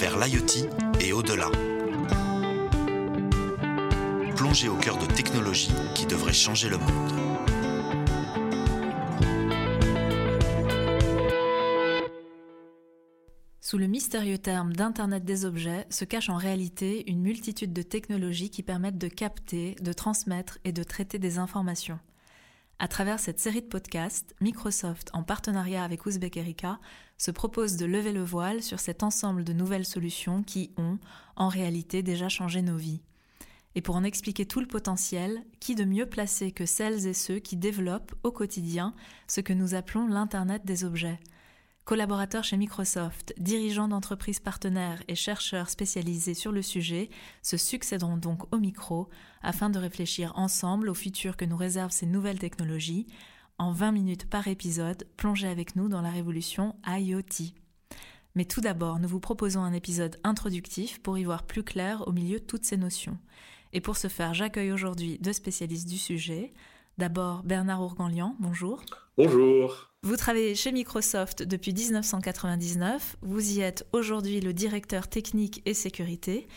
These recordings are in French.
vers l'IoT et au-delà. Plongez au cœur de technologies qui devraient changer le monde. Sous le mystérieux terme d'Internet des objets se cache en réalité une multitude de technologies qui permettent de capter, de transmettre et de traiter des informations. À travers cette série de podcasts, Microsoft, en partenariat avec Uzbek Erika, se propose de lever le voile sur cet ensemble de nouvelles solutions qui ont, en réalité, déjà changé nos vies. Et pour en expliquer tout le potentiel, qui de mieux placé que celles et ceux qui développent au quotidien ce que nous appelons l'Internet des objets? Collaborateurs chez Microsoft, dirigeants d'entreprises partenaires et chercheurs spécialisés sur le sujet se succéderont donc au micro afin de réfléchir ensemble au futur que nous réservent ces nouvelles technologies. En 20 minutes par épisode, plongez avec nous dans la révolution IoT. Mais tout d'abord, nous vous proposons un épisode introductif pour y voir plus clair au milieu de toutes ces notions. Et pour ce faire, j'accueille aujourd'hui deux spécialistes du sujet. D'abord, Bernard Ourganlian, bonjour. Bonjour. Vous travaillez chez Microsoft depuis 1999. Vous y êtes aujourd'hui le directeur technique et sécurité.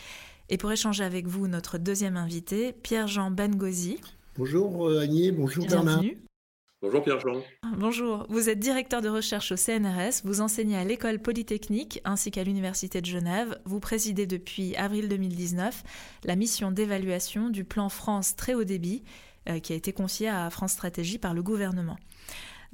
Et pour échanger avec vous, notre deuxième invité, Pierre-Jean Bengozi. Bonjour euh, Agnès, bonjour Bernard. Bonjour Pierre-Jean. Bonjour, vous êtes directeur de recherche au CNRS, vous enseignez à l'école polytechnique ainsi qu'à l'Université de Genève. Vous présidez depuis avril 2019 la mission d'évaluation du plan France très haut débit euh, qui a été confiée à France Stratégie par le gouvernement.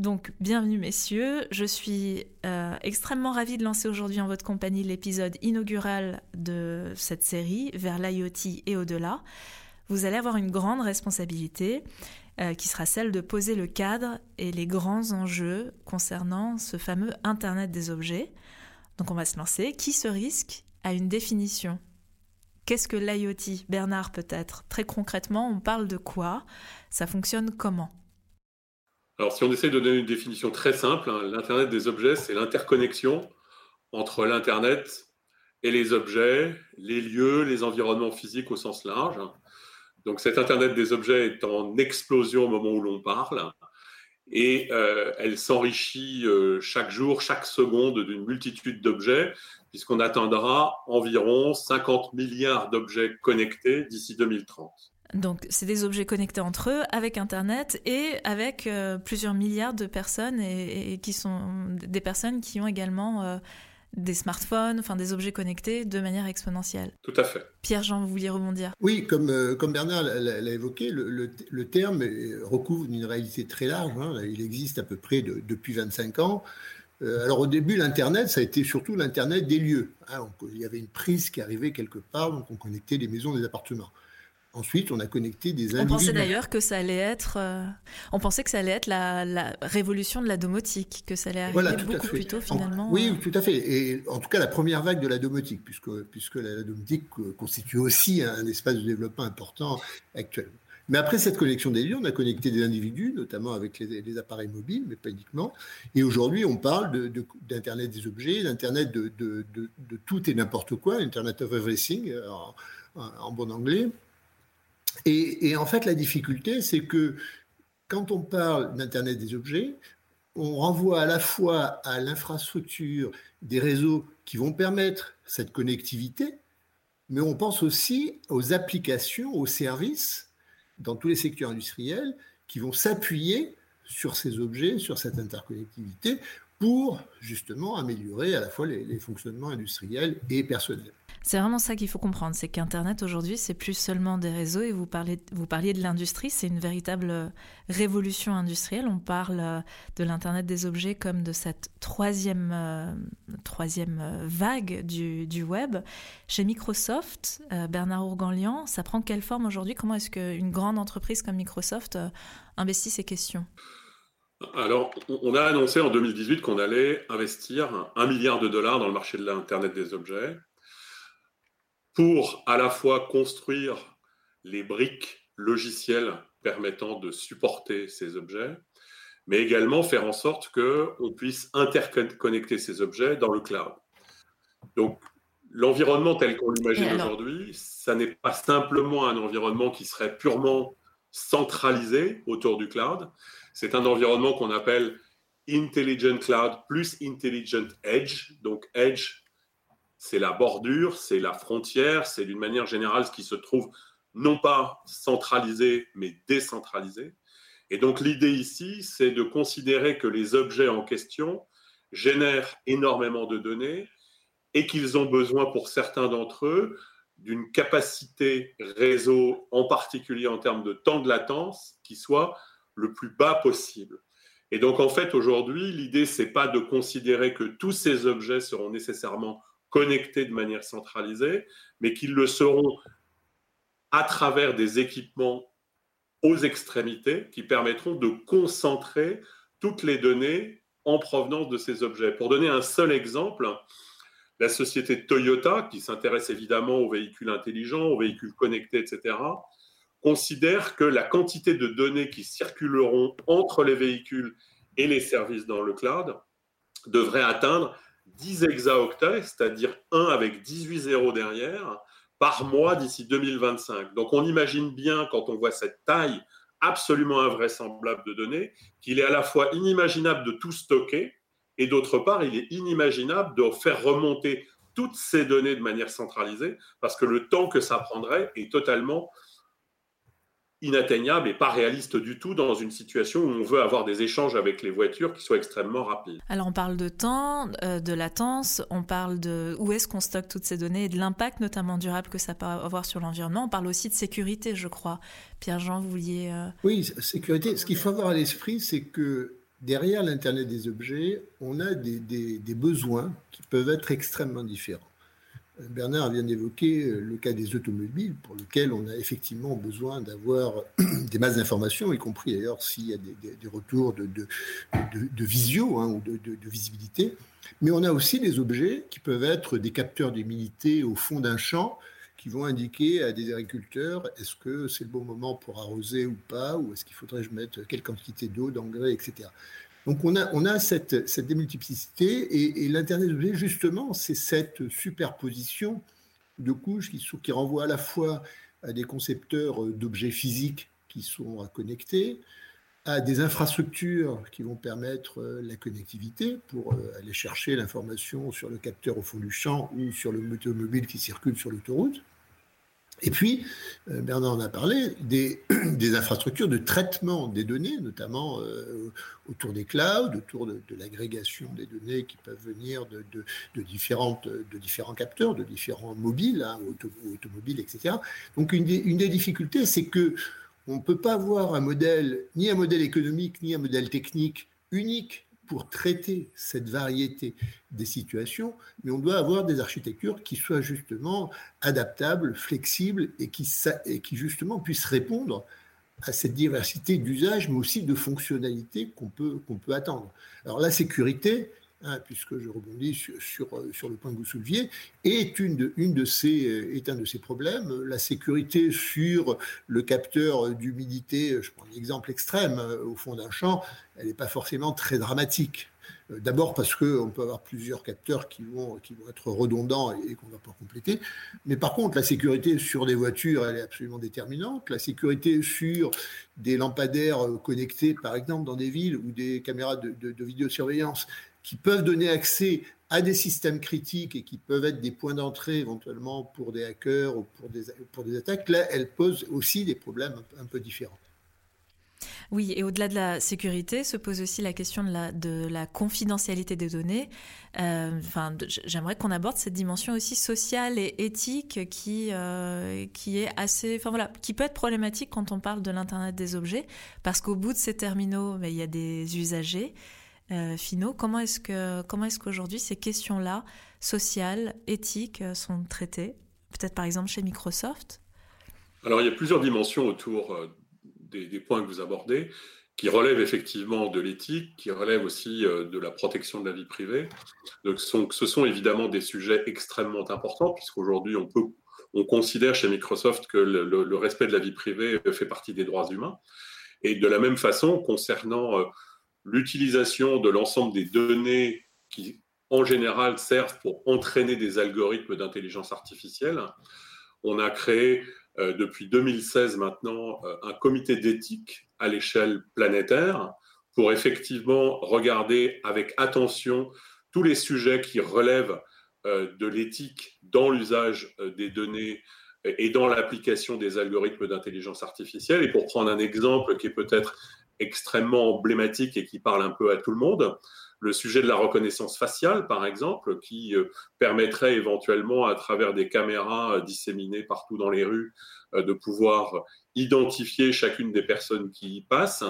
Donc, bienvenue messieurs. Je suis euh, extrêmement ravie de lancer aujourd'hui en votre compagnie l'épisode inaugural de cette série, vers l'IoT et au-delà. Vous allez avoir une grande responsabilité euh, qui sera celle de poser le cadre et les grands enjeux concernant ce fameux Internet des objets. Donc, on va se lancer. Qui se risque à une définition? Qu'est-ce que l'IoT? Bernard peut-être Très concrètement, on parle de quoi? Ça fonctionne comment? Alors, si on essaie de donner une définition très simple, hein, l'Internet des objets, c'est l'interconnexion entre l'Internet et les objets, les lieux, les environnements physiques au sens large. Donc, cet Internet des objets est en explosion au moment où l'on parle et euh, elle s'enrichit euh, chaque jour, chaque seconde d'une multitude d'objets, puisqu'on atteindra environ 50 milliards d'objets connectés d'ici 2030. Donc, c'est des objets connectés entre eux avec Internet et avec euh, plusieurs milliards de personnes et, qui sont des personnes qui ont également des smartphones, enfin des objets connectés de manière exponentielle. Tout à fait. Pierre-Jean, vous vouliez rebondir? Oui, comme, euh, comme Bernard l'a évoqué, le, terme recouvre une réalité très large. Hein. Il existe à peu près depuis 25 ans. alors au début, l'Internet, ça a été surtout l'Internet des lieux. Hein. il y avait une prise qui arrivait quelque part, donc on connectait les maisons, les appartements. Ensuite, on a connecté des individus. On pensait d'ailleurs que ça allait être, euh, on pensait que ça allait être la, révolution de la domotique, que ça allait arriver beaucoup plus tôt finalement. oui, tout à fait. Et en tout cas, la première vague de la domotique, puisque, puisque la domotique constitue aussi un espace de développement important actuellement. Mais après cette connexion des lieux, on a connecté des individus, notamment avec les, appareils mobiles, mais pas uniquement. Et aujourd'hui, on parle d'Internet des objets, d'Internet de, de, tout et n'importe quoi, Internet of Everything en bon anglais. Et, en fait, la difficulté, c'est que quand on parle d'Internet des objets, on renvoie à la fois à l'infrastructure des réseaux qui vont permettre cette connectivité, mais on pense aussi aux applications, aux services dans tous les secteurs industriels qui vont s'appuyer sur ces objets, sur cette interconnectivité, pour justement améliorer à la fois les, fonctionnements industriels et personnels. C'est vraiment ça qu'il faut comprendre, c'est qu'Internet aujourd'hui, c'est plus seulement des réseaux et vous parliez de l'industrie, c'est une véritable euh, révolution industrielle. On parle euh, de l'Internet des objets comme de cette troisième, euh, troisième vague du, du, web. Chez Microsoft, Bernard Ourganlian, ça prend quelle forme aujourd'hui? Comment est-ce qu'une grande entreprise comme Microsoft investit ces questions? Alors, on a annoncé en 2018 qu'on allait investir un milliard de dollars dans le marché de l'Internet des objets pour à la fois construire les briques logicielles permettant de supporter ces objets, mais également faire en sorte qu'on puisse interconnecter ces objets dans le cloud. Donc, l'environnement tel qu'on l'imagine aujourd'hui, ça n'est pas simplement un environnement qui serait purement centralisé autour du cloud, c'est un environnement qu'on appelle Intelligent Cloud plus Intelligent Edge. Donc, Edge c'est la bordure, c'est la frontière, c'est d'une manière générale ce qui se trouve non pas centralisé, mais décentralisé. Et donc l'idée ici, c'est de considérer que les objets en question génèrent énormément de données et qu'ils ont besoin pour certains d'entre eux d'une capacité réseau, en particulier en termes de temps de latence, qui soit le plus bas possible. Et donc en fait aujourd'hui, l'idée c'est pas de considérer que tous ces objets seront nécessairement connectés de manière centralisée, mais qu'ils le seront à travers des équipements aux extrémités qui permettront de concentrer toutes les données en provenance de ces objets. Pour donner un seul exemple, la société Toyota, qui s'intéresse évidemment aux véhicules intelligents, aux véhicules connectés, etc., considère que la quantité de données qui circuleront entre les véhicules et les services dans le cloud devrait atteindre 10 hexaoctets, c'est-à-dire 1 avec 18 zéros derrière, par mois d'ici 2025. Donc on imagine bien, quand on voit cette taille absolument invraisemblable de données, qu'il est à la fois inimaginable de tout stocker, et d'autre part, il est inimaginable de faire remonter toutes ces données de manière centralisée, parce que le temps que ça prendrait est totalement inatteignable et pas réaliste du tout dans une situation où on veut avoir des échanges avec les voitures qui soient extrêmement rapides. Alors on parle de temps, euh, de latence, on parle de où est-ce qu'on stocke toutes ces données et de l'impact notamment durable que ça peut avoir sur l'environnement. On parle aussi de sécurité, je crois. Pierre-Jean, vous vouliez... Euh, oui, sécurité. Ce qu'il faut avoir à l'esprit, c'est que derrière l'Internet des objets, on a des besoins qui peuvent être extrêmement différents. Bernard vient d'évoquer euh, le cas des automobiles, pour lequel on a effectivement besoin d'avoir des masses d'informations, y compris d'ailleurs s'il y a des, retours de, de, visio hein, ou de, visibilité. Mais on a aussi des objets qui peuvent être des capteurs d'humidité au fond d'un champ, qui vont indiquer à des agriculteurs est-ce que c'est le bon moment pour arroser ou pas, ou est-ce qu'il faudrait que je mette quelle quantité d'eau, d'engrais, etc. Donc on a, cette, démultiplicité et, l'Internet des objets, justement, c'est cette superposition de couches qui, renvoie à la fois à des concepteurs d'objets physiques qui sont à connecter, à des infrastructures qui vont permettre euh, la connectivité pour euh, aller chercher l'information sur le capteur au fond du champ ou sur le automobile qui circule sur l'autoroute. Et puis, euh, Bernard en a parlé, des, infrastructures de traitement des données, notamment euh, autour des clouds, autour de, l'agrégation des données qui peuvent venir de, différentes, de différents capteurs, de différents mobiles, hein, automobiles, etc. Donc, une une des difficultés, c'est que on ne peut pas avoir un modèle, ni un modèle économique, ni un modèle technique unique pour traiter cette variété des situations, mais on doit avoir des architectures qui soient justement adaptables, flexibles et qui, justement puissent répondre à cette diversité d'usages, mais aussi de fonctionnalités qu'on peut, qu'on peut attendre. Alors la sécurité, Hein, puisque je rebondis sur, sur, le point que vous souleviez, est, une de, ces, est un de ces problèmes. La sécurité sur le capteur d'humidité, je prends un exemple extrême, euh, au fond d'un champ, elle n'est pas forcément très dramatique. Euh, d'abord parce qu'on peut avoir plusieurs capteurs qui vont, qui vont être redondants et, qu'on ne va pas compléter. Mais par contre, la sécurité sur des voitures, elle est absolument déterminante. La sécurité sur des lampadaires connectés, par exemple, dans des villes ou des caméras de vidéosurveillance, qui peuvent donner accès à des systèmes critiques et qui peuvent être des points d'entrée éventuellement pour des hackers ou pour des, pour des attaques, là, elles posent aussi des problèmes un, peu différents. Oui, et au-delà de la sécurité, se pose aussi la question de la, de la confidentialité des données. Euh, j'aimerais qu'on aborde cette dimension aussi sociale et éthique qui, euh, qui est assez, enfin voilà, qui peut être problématique quand on parle de l'internet des objets, parce qu'au bout de ces terminaux, mais il y a des usagers euh, finaux. Comment est-ce que comment est-ce qu'aujourd'hui ces questions-là, sociales, éthiques, euh, sont traitées? Peut-être par exemple chez Microsoft? Alors il y a plusieurs dimensions autour euh, des, points que vous abordez, qui relèvent effectivement de l'éthique, qui relèvent aussi de la protection de la vie privée. Donc ce sont, évidemment des sujets extrêmement importants, puisqu'aujourd'hui on peut on considère chez Microsoft que le, respect de la vie privée fait partie des droits humains. Et de la même façon, concernant l'utilisation de l'ensemble des données qui, en général, servent pour entraîner des algorithmes d'intelligence artificielle. On a créé euh, depuis 2016 maintenant euh, un comité d'éthique à l'échelle planétaire pour effectivement regarder avec attention tous les sujets qui relèvent de l'éthique dans l'usage des données et dans l'application des algorithmes d'intelligence artificielle. Et pour prendre un exemple qui est peut-être extrêmement emblématique et qui parle un peu à tout le monde, le sujet de la reconnaissance faciale, par exemple, qui permettrait éventuellement, à travers des caméras disséminées partout dans les rues, de pouvoir identifier chacune des personnes qui y passent.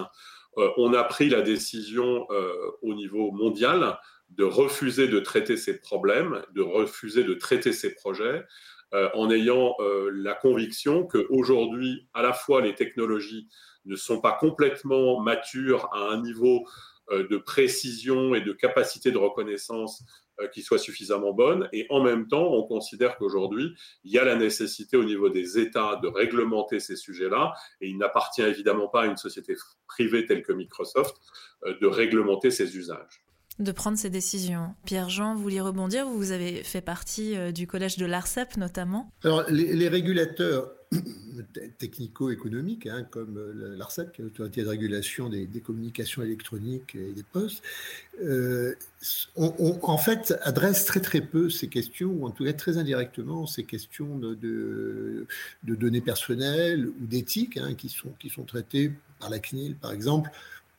Euh, on a pris la décision euh, au niveau mondial de refuser de traiter ces problèmes, de refuser de traiter ces projets, euh, en ayant la conviction qu'aujourd'hui, à la fois les technologies ne sont pas complètement matures à un niveau de précision et de capacité de reconnaissance euh, qui soit suffisamment bonne. Et en même temps, on considère qu'aujourd'hui, il y a la nécessité au niveau des États de réglementer ces sujets-là. Et il n'appartient évidemment pas à une société privée telle que Microsoft euh, de réglementer ces usages de prendre ces décisions. Pierre-Jean, vous vouliez rebondir Vous avez fait partie euh, du collège de l'ARCEP notamment? Alors, les, régulateurs technico-économiques, hein, comme euh, l'ARCEP, qui est l'autorité de régulation des, communications électroniques et des postes, euh, en fait adressent très très peu ces questions, ou en tout cas très indirectement ces questions de, données personnelles ou d'éthique, hein, qui sont traitées par la CNIL, par exemple,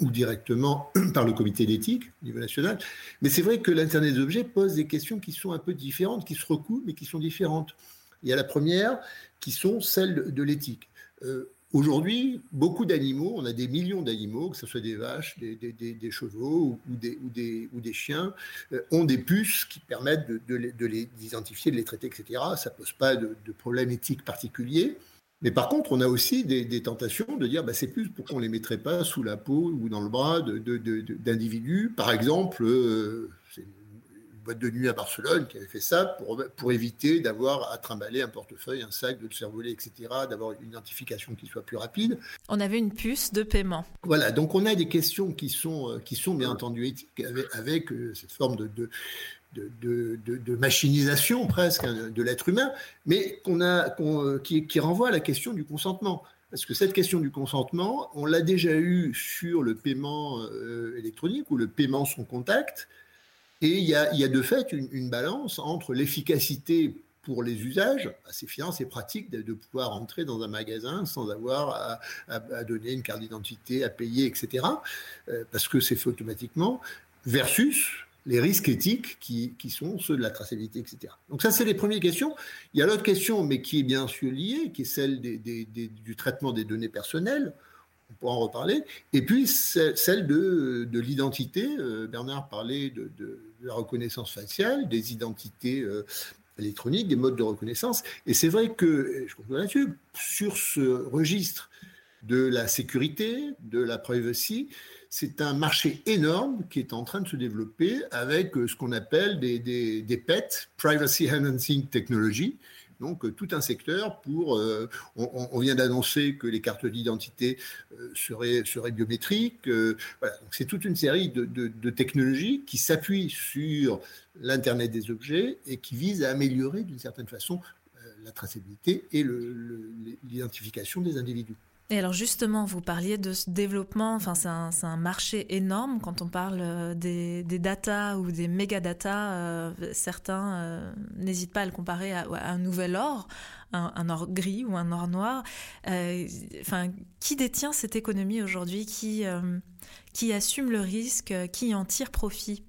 ou directement par le comité d'éthique au niveau national. Mais c'est vrai que l'Internet des objets pose des questions qui sont un peu différentes, qui se recoupent, mais qui sont différentes. Il y a la première, qui sont celles de, l'éthique. Euh, aujourd'hui, beaucoup d'animaux, on a des millions d'animaux, que ce soit des vaches, des, chevaux ou des, chiens, euh, ont des puces qui permettent de, de, les identifier, de les traiter, etc. Ça ne pose pas de, problème éthique particulier. Mais par contre, on a aussi des, tentations de dire, bah, c'est plus pourquoi on ne les mettrait pas sous la peau ou dans le bras d'individus. Par exemple, euh, c'est une boîte de nuit à Barcelone qui avait fait ça pour, pour éviter d'avoir à trimballer un portefeuille, un sac, de le faire voler, etc., d'avoir une identification qui soit plus rapide. On avait une puce de paiement. Voilà, donc on a des questions qui sont, euh, qui sont bien entendu éthiques avec, euh, cette forme de, de, machinisation presque hein, de l'être humain, mais a, qui, renvoie à la question du consentement. Parce que cette question du consentement, on l'a déjà eu sur le paiement euh, électronique ou le paiement sans contact, et il y a, de fait une, balance entre l'efficacité pour les usages, assez fiant, c'est pratique de, pouvoir entrer dans un magasin sans avoir à, donner une carte d'identité, à payer, etc., euh, parce que c'est fait automatiquement, versus les risques éthiques qui, sont ceux de la traçabilité, etc. Donc ça, c'est les premières questions. Il y a l'autre question, mais qui est bien sûr liée, qui est celle du traitement des données personnelles. On pourra en reparler. Et puis celle de, l'identité. Euh, Bernard parlait de, la reconnaissance faciale, des identités euh, électroniques, des modes de reconnaissance. Et c'est vrai que, je conclue là-dessus, sur ce registre de la sécurité, de la privacy, c'est un marché énorme qui est en train de se développer avec euh, ce qu'on appelle des, des, PET, Privacy Enhancing Technology, donc euh, tout un secteur pour. Euh, on, vient d'annoncer que les cartes d'identité seraient, seraient, biométriques. c'est toute une série de, technologies qui s'appuient sur l'internet des objets et qui visent à améliorer d'une certaine façon la traçabilité et l'identification des individus. Et alors justement, vous parliez de ce développement, enfin c'est un, marché énorme quand on parle euh, des, des data ou des méga data. Euh, certains euh, n'hésitent pas à le comparer à, un nouvel or, un, or gris ou un or noir. enfin, qui détient cette économie aujourd'hui? Qui, qui assume le risque, qui en tire profit?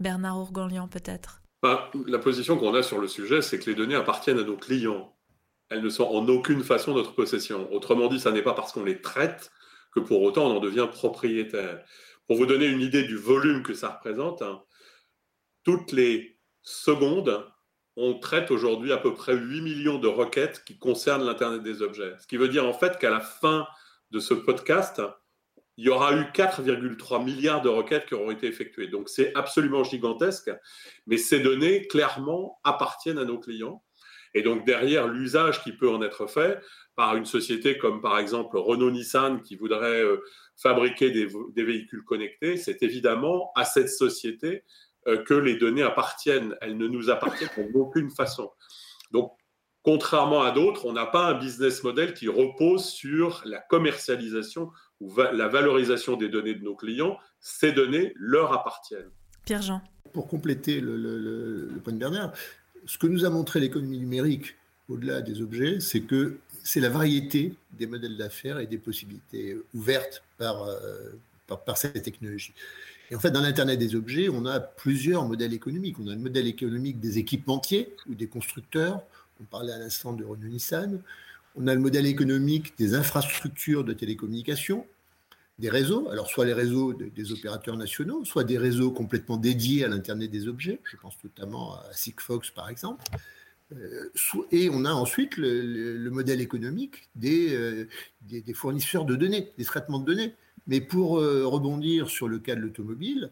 Bernard Ourganlian peut-être bah, La position qu'on a sur le sujet, c'est que les données appartiennent à nos clients elles ne sont en aucune façon notre possession. Autrement dit, ça n'est pas parce qu'on les traite que pour autant on en devient propriétaire. Pour vous donner une idée du volume que ça représente, hein, toutes les secondes, on traite aujourd'hui à peu près 8 millions de requêtes qui concernent l'Internet des objets. Ce qui veut dire en fait qu'à la fin de ce podcast, il y aura eu 4,3 milliards de requêtes qui auront été effectuées. Donc c'est absolument gigantesque, mais ces données, clairement, appartiennent à nos clients. Et donc derrière l'usage qui peut en être fait par une société comme par exemple Renault-Nissan qui voudrait euh, fabriquer des, véhicules connectés, c'est évidemment à cette société euh, que les données appartiennent. Elles ne nous appartiennent d'aucune façon. Donc contrairement à d'autres, on n'a pas un business model qui repose sur la commercialisation ou la valorisation des données de nos clients. Ces données leur appartiennent. Pierre-Jean. Pour compléter le, le, point de Bernard, ce que nous a montré l'économie numérique au-delà des objets, c'est que c'est la variété des modèles d'affaires et des possibilités ouvertes par, euh, par, cette technologie. Et en fait, dans l'Internet des objets, on a plusieurs modèles économiques. On a le modèle économique des équipementiers ou des constructeurs. On parlait à l'instant de Renault-Nissan. On a le modèle économique des infrastructures de télécommunications, des réseaux, alors soit les réseaux des opérateurs nationaux, soit des réseaux complètement dédiés à l'Internet des objets. Je pense notamment à Sigfox, par exemple. Euh, et on a ensuite le, modèle économique euh, des, des, fournisseurs de données, des traitements de données. Mais pour euh, rebondir sur le cas de l'automobile,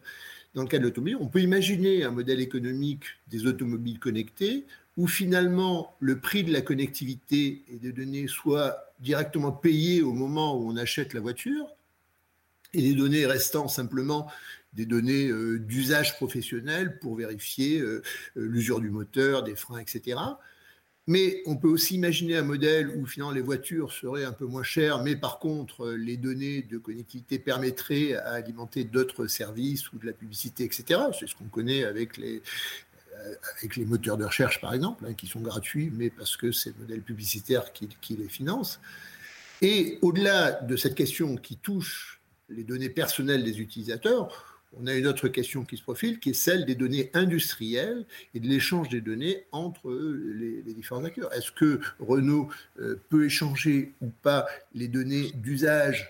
dans le cas de l'automobile, on peut imaginer un modèle économique des automobiles connectés où finalement le prix de la connectivité et des données soit directement payé au moment où on achète la voiture et les données restant simplement des données euh, d'usage professionnel pour vérifier euh, euh, l'usure du moteur, des freins, etc. Mais on peut aussi imaginer un modèle où finalement les voitures seraient un peu moins chères, mais par contre les données de connectivité permettraient à alimenter d'autres services ou de la publicité, etc. C'est ce qu'on connaît avec les, moteurs de recherche, par exemple, hein, qui sont gratuits, mais parce que c'est le modèle publicitaire qui les finance. Et au-delà de cette question qui touche les données personnelles des utilisateurs, on a une autre question qui se profile, qui est celle des données industrielles et de l'échange des données entre les, différents acteurs. Est-ce que Renault euh, peut échanger ou pas les données d'usage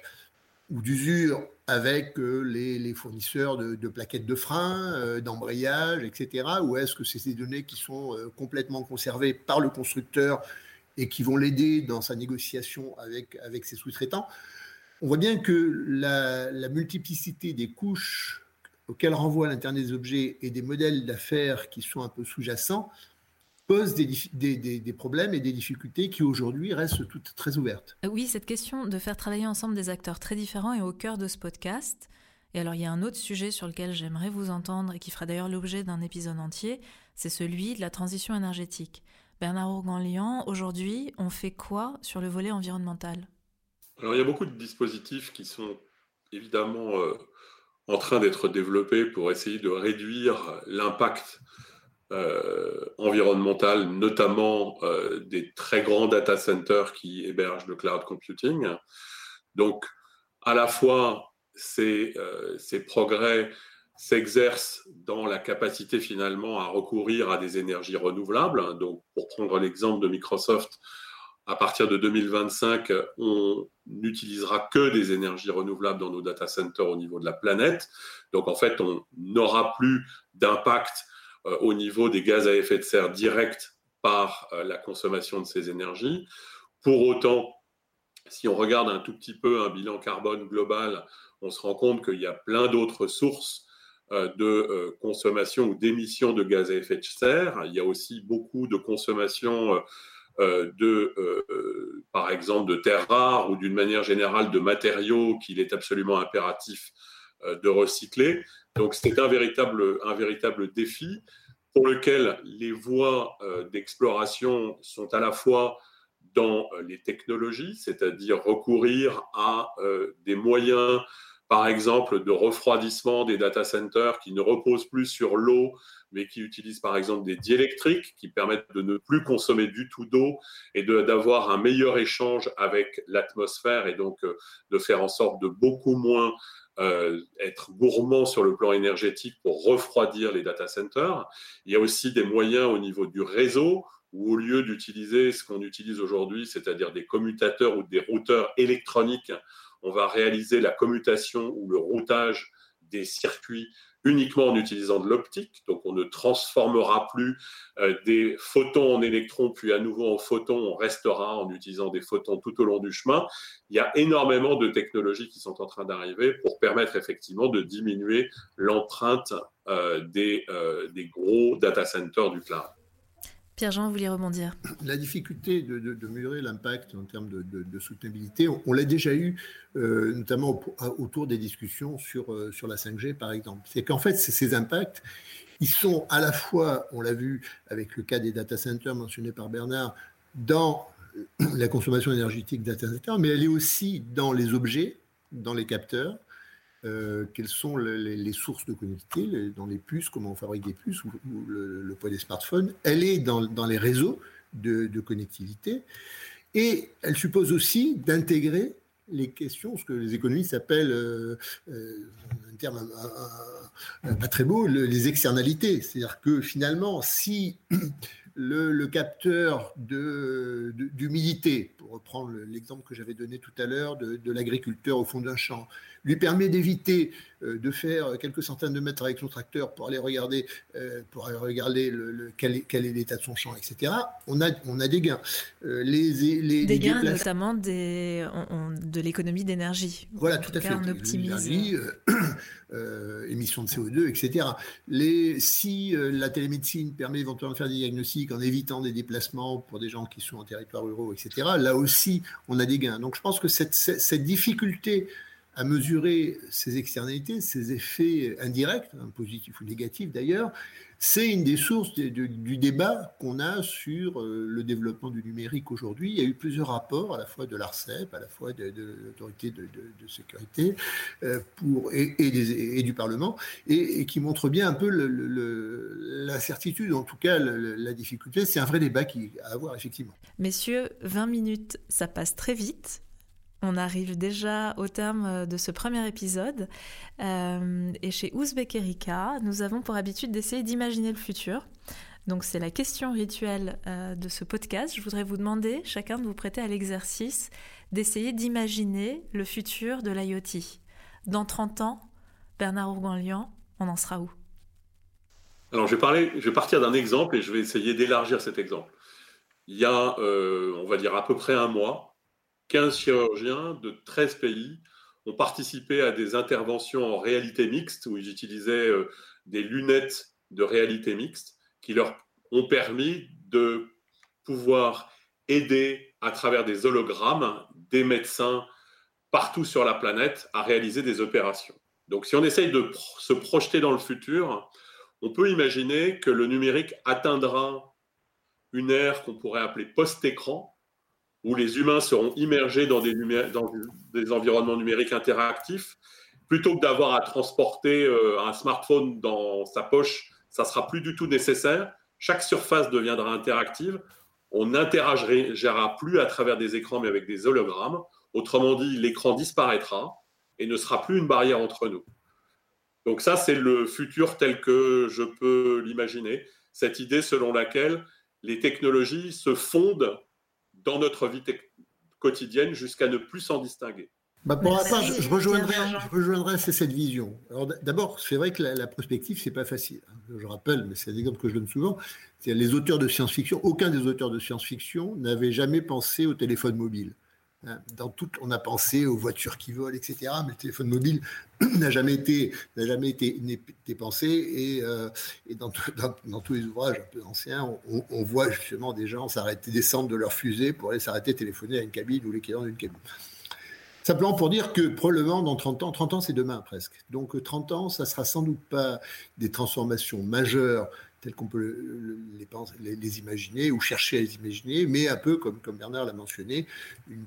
ou d'usure avec euh, les, fournisseurs de, plaquettes de frein, euh, d'embrayage, etc. Ou est-ce que c'est des données qui sont complètement conservées par le constructeur et qui vont l'aider dans sa négociation avec ses sous-traitants? On voit bien que la multiplicité des couches auquel renvoie l'Internet des objets et des modèles d'affaires qui sont un peu sous-jacents posent des, problèmes et des difficultés qui aujourd'hui restent toutes très ouvertes. Euh, oui, cette question de faire travailler ensemble des acteurs très différents est au cœur de ce podcast. Et alors il y a un autre sujet sur lequel j'aimerais vous entendre et qui fera d'ailleurs l'objet d'un épisode entier, c'est celui de la transition énergétique. Bernard Organlian, aujourd'hui, on fait quoi sur le volet environnemental? Alors il y a beaucoup de dispositifs qui sont évidemment euh, en train d'être développé pour essayer de réduire l'impact euh, environnemental, notamment euh, des très grands data centers qui hébergent le cloud computing. Donc, à la fois, ces, ces progrès s'exercent dans la capacité finalement à recourir à des énergies renouvelables. Donc, pour prendre l'exemple de Microsoft, à partir de 2025, on n'utilisera que des énergies renouvelables dans nos data centers au niveau de la planète. Donc en fait, on n'aura plus d'impact euh, au niveau des gaz à effet de serre direct par euh, la consommation de ces énergies. Pour autant, si on regarde un tout petit peu un bilan carbone global, on se rend compte qu'il y a plein d'autres sources euh, de consommation ou d'émissions de gaz à effet de serre. Il y a aussi beaucoup de consommation de, euh, par exemple, de terres rares ou d'une manière générale de matériaux qu'il est absolument impératif euh, de recycler. Donc c'est un véritable, un véritable défi pour lequel les voies d'exploration sont à la fois dans les technologies, c'est-à-dire recourir à des moyens, par exemple, de refroidissement des data centers qui ne reposent plus sur l'eau, mais qui utilisent par exemple des diélectriques qui permettent de ne plus consommer du tout d'eau et d'avoir un meilleur échange avec l'atmosphère et donc euh, de faire en sorte de beaucoup moins euh, être gourmand sur le plan énergétique pour refroidir les data centers. Il y a aussi des moyens au niveau du réseau où au lieu d'utiliser ce qu'on utilise aujourd'hui, c'est-à-dire des commutateurs ou des routeurs électroniques, on va réaliser la commutation ou le routage des circuits uniquement en utilisant de l'optique. Donc on ne transformera plus euh, des photons en électrons, puis à nouveau en photons. On restera en utilisant des photons tout au long du chemin. Il y a énormément de technologies qui sont en train d'arriver pour permettre effectivement de diminuer l'empreinte euh, des, euh, des gros data centers du cloud. Pierre-Jean, vous voulez rebondir La difficulté de, de, mesurer l'impact en termes de, soutenabilité, on, l'a déjà eu, euh, notamment autour des discussions sur, euh, la 5G, par exemple. C'est qu'en fait, ces impacts, ils sont à la fois, on l'a vu avec le cas des data centers mentionné par Bernard, dans la consommation énergétique data centers, mais elle est aussi dans les objets, dans les capteurs, quelles sont les, sources de connectivité dans les puces, comment on fabrique des puces ou, le, poids des smartphones. Elle est dans, les réseaux de, de, connectivité et elle suppose aussi d'intégrer les questions, ce que les économistes appellent, euh, euh, un terme pas très beau, les externalités. C'est-à-dire que finalement, si le, capteur d'humidité, pour reprendre l'exemple que j'avais donné tout à l'heure de, l'agriculteur au fond d'un champ, lui permet d'éviter euh, de faire quelques centaines de mètres avec son tracteur pour aller regarder, euh, pour aller regarder le, quel, est, l'état de son champ, etc. On a, on a des gains. Euh, les, des gains notamment des, de l'économie d'énergie. Voilà, tout à fait. On optimise. émissions de CO2, etc. Les, si la télémédecine permet éventuellement de faire des diagnostics en évitant des déplacements pour des gens qui sont en territoire ruraux, etc., là aussi, on a des gains. Donc je pense que cette, difficulté à mesurer ces externalités, ces effets indirects, hein, positifs ou négatifs d'ailleurs, c'est une des sources du débat qu'on a sur euh, le développement du numérique aujourd'hui. Il y a eu plusieurs rapports, à la fois de l'ARCEP, à la fois de, l'autorité de, sécurité euh, pour, et, et, du Parlement, et, qui montrent bien un peu l'incertitude, en tout cas la difficulté. C'est un vrai débat qui, à avoir, effectivement. Messieurs, 20 minutes, ça passe très vite. On arrive déjà au terme euh, de ce premier épisode. Euh, et chez Ouzbek Erika, nous avons pour habitude d'essayer d'imaginer le futur. Donc c'est la question rituelle euh, de ce podcast. Je voudrais vous demander, chacun de vous prêter à l'exercice d'essayer d'imaginer le futur de l'IoT. Dans 30 ans, Bernard Ourganlian, on en sera où? Alors je vais, je vais partir d'un exemple et je vais essayer d'élargir cet exemple. Il y a, on va dire, à peu près un mois, 15 chirurgiens de 13 pays ont participé à des interventions en réalité mixte où ils utilisaient euh, des lunettes de réalité mixte qui leur ont permis de pouvoir aider à travers des hologrammes des médecins partout sur la planète à réaliser des opérations. Donc si on essaye de se projeter dans le futur, on peut imaginer que le numérique atteindra une ère qu'on pourrait appeler post-écran, où les humains seront immergés dans des, environnements numériques interactifs, plutôt que d'avoir à transporter euh, un smartphone dans sa poche, ça sera plus du tout nécessaire. Chaque surface deviendra interactive. On n'interagira plus à travers des écrans, mais avec des hologrammes. Autrement dit, l'écran disparaîtra et ne sera plus une barrière entre nous. Donc ça, c'est le futur tel que je peux l'imaginer. Cette idée selon laquelle les technologies se fondent dans notre vie quotidienne jusqu'à ne plus s'en distinguer. Bah pour je, rejoindrai, je rejoindrai cette vision. Alors d'abord, c'est vrai que la, prospective, c'est pas facile. Je rappelle, mais c'est un exemple que je donne souvent. Les auteurs de science-fiction. Aucun des auteurs de science-fiction n'avait jamais pensé au téléphone mobile. Hein, dans tout, on a pensé aux voitures qui volent, etc. Mais le téléphone mobile n'a jamais été, n'a jamais été, pensé. Et, euh, dans, tous les ouvrages un peu anciens, on, voit justement des gens s'arrêter, descendre de leur fusée pour aller s'arrêter téléphoner à une cabine ou l'équivalent d'une cabine. Simplement pour dire que probablement dans 30 ans, 30 ans c'est demain presque. Donc 30 ans, ça sera sans doute pas des transformations majeures telles qu'on peut les, les, imaginer ou chercher à les imaginer, mais un peu comme, comme Bernard l'a mentionné, une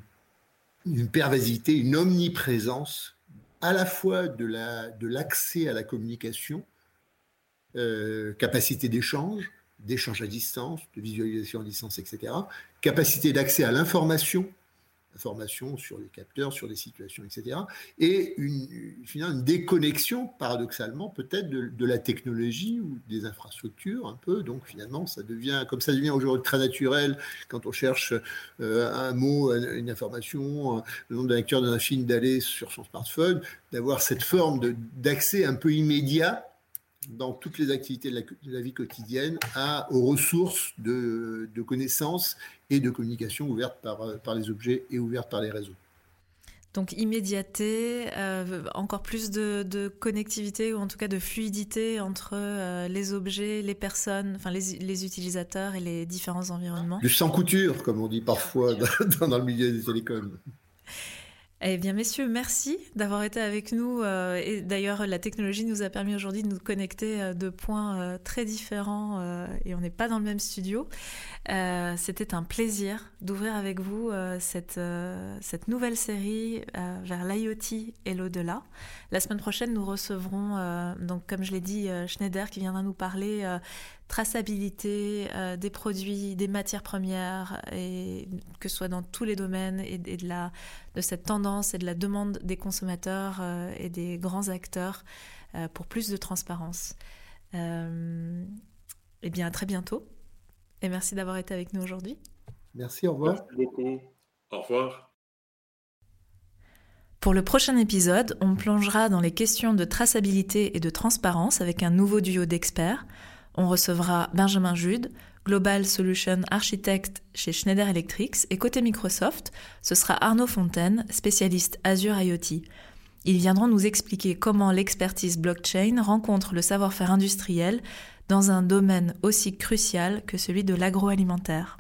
une pervasivité, une omniprésence à la fois de l'accès à la communication, euh, capacité d'échange, d'échange à distance, de visualisation à distance, etc., capacité d'accès à l'information, informations sur les capteurs, sur les situations, etc. Et une, finalement, une déconnexion, paradoxalement, peut-être de, la technologie ou des infrastructures, un peu. Donc finalement, ça devient, comme ça devient aujourd'hui très naturel, quand on cherche euh, un mot, une information, le nom d'un acteur d'un film, d'aller sur son smartphone, d'avoir cette forme d'accès un peu immédiat dans toutes les activités de la, vie quotidienne à, aux ressources de, connaissances et de communication ouvertes par, par les objets et ouvertes par les réseaux. Donc immédiateté, euh, encore plus de, connectivité ou en tout cas de fluidité entre euh, les objets, les personnes, enfin les, les, utilisateurs et les différents environnements. Du sans couture, comme on dit parfois dans, dans le milieu des télécoms. Eh bien, messieurs, merci d'avoir été avec nous. Euh, et d'ailleurs, la technologie nous a permis aujourd'hui de nous connecter euh, de points euh, très différents et on n'est pas dans le même studio. C'était un plaisir d'ouvrir avec vous cette, nouvelle série vers l'IoT et l'au-delà. La semaine prochaine, nous recevrons, donc, comme je l'ai dit, Schneider qui viendra nous parler traçabilité des produits, des matières premières, et que ce soit dans tous les domaines et, et de, la, de cette tendance et de la demande des consommateurs euh, et des grands acteurs euh, pour plus de transparence. Euh, eh bien, à très bientôt. Et merci d'avoir été avec nous aujourd'hui. Merci, au revoir. Merci beaucoup. Au revoir. Pour le prochain épisode, on plongera dans les questions de traçabilité et de transparence avec un nouveau duo d'experts. On recevra Benjamin Jude, Global Solution Architect chez Schneider Electric, et côté Microsoft, ce sera Arnaud Fontaine, spécialiste Azure IoT. Ils viendront nous expliquer comment l'expertise blockchain rencontre le savoir-faire industriel dans un domaine aussi crucial que celui de l'agroalimentaire.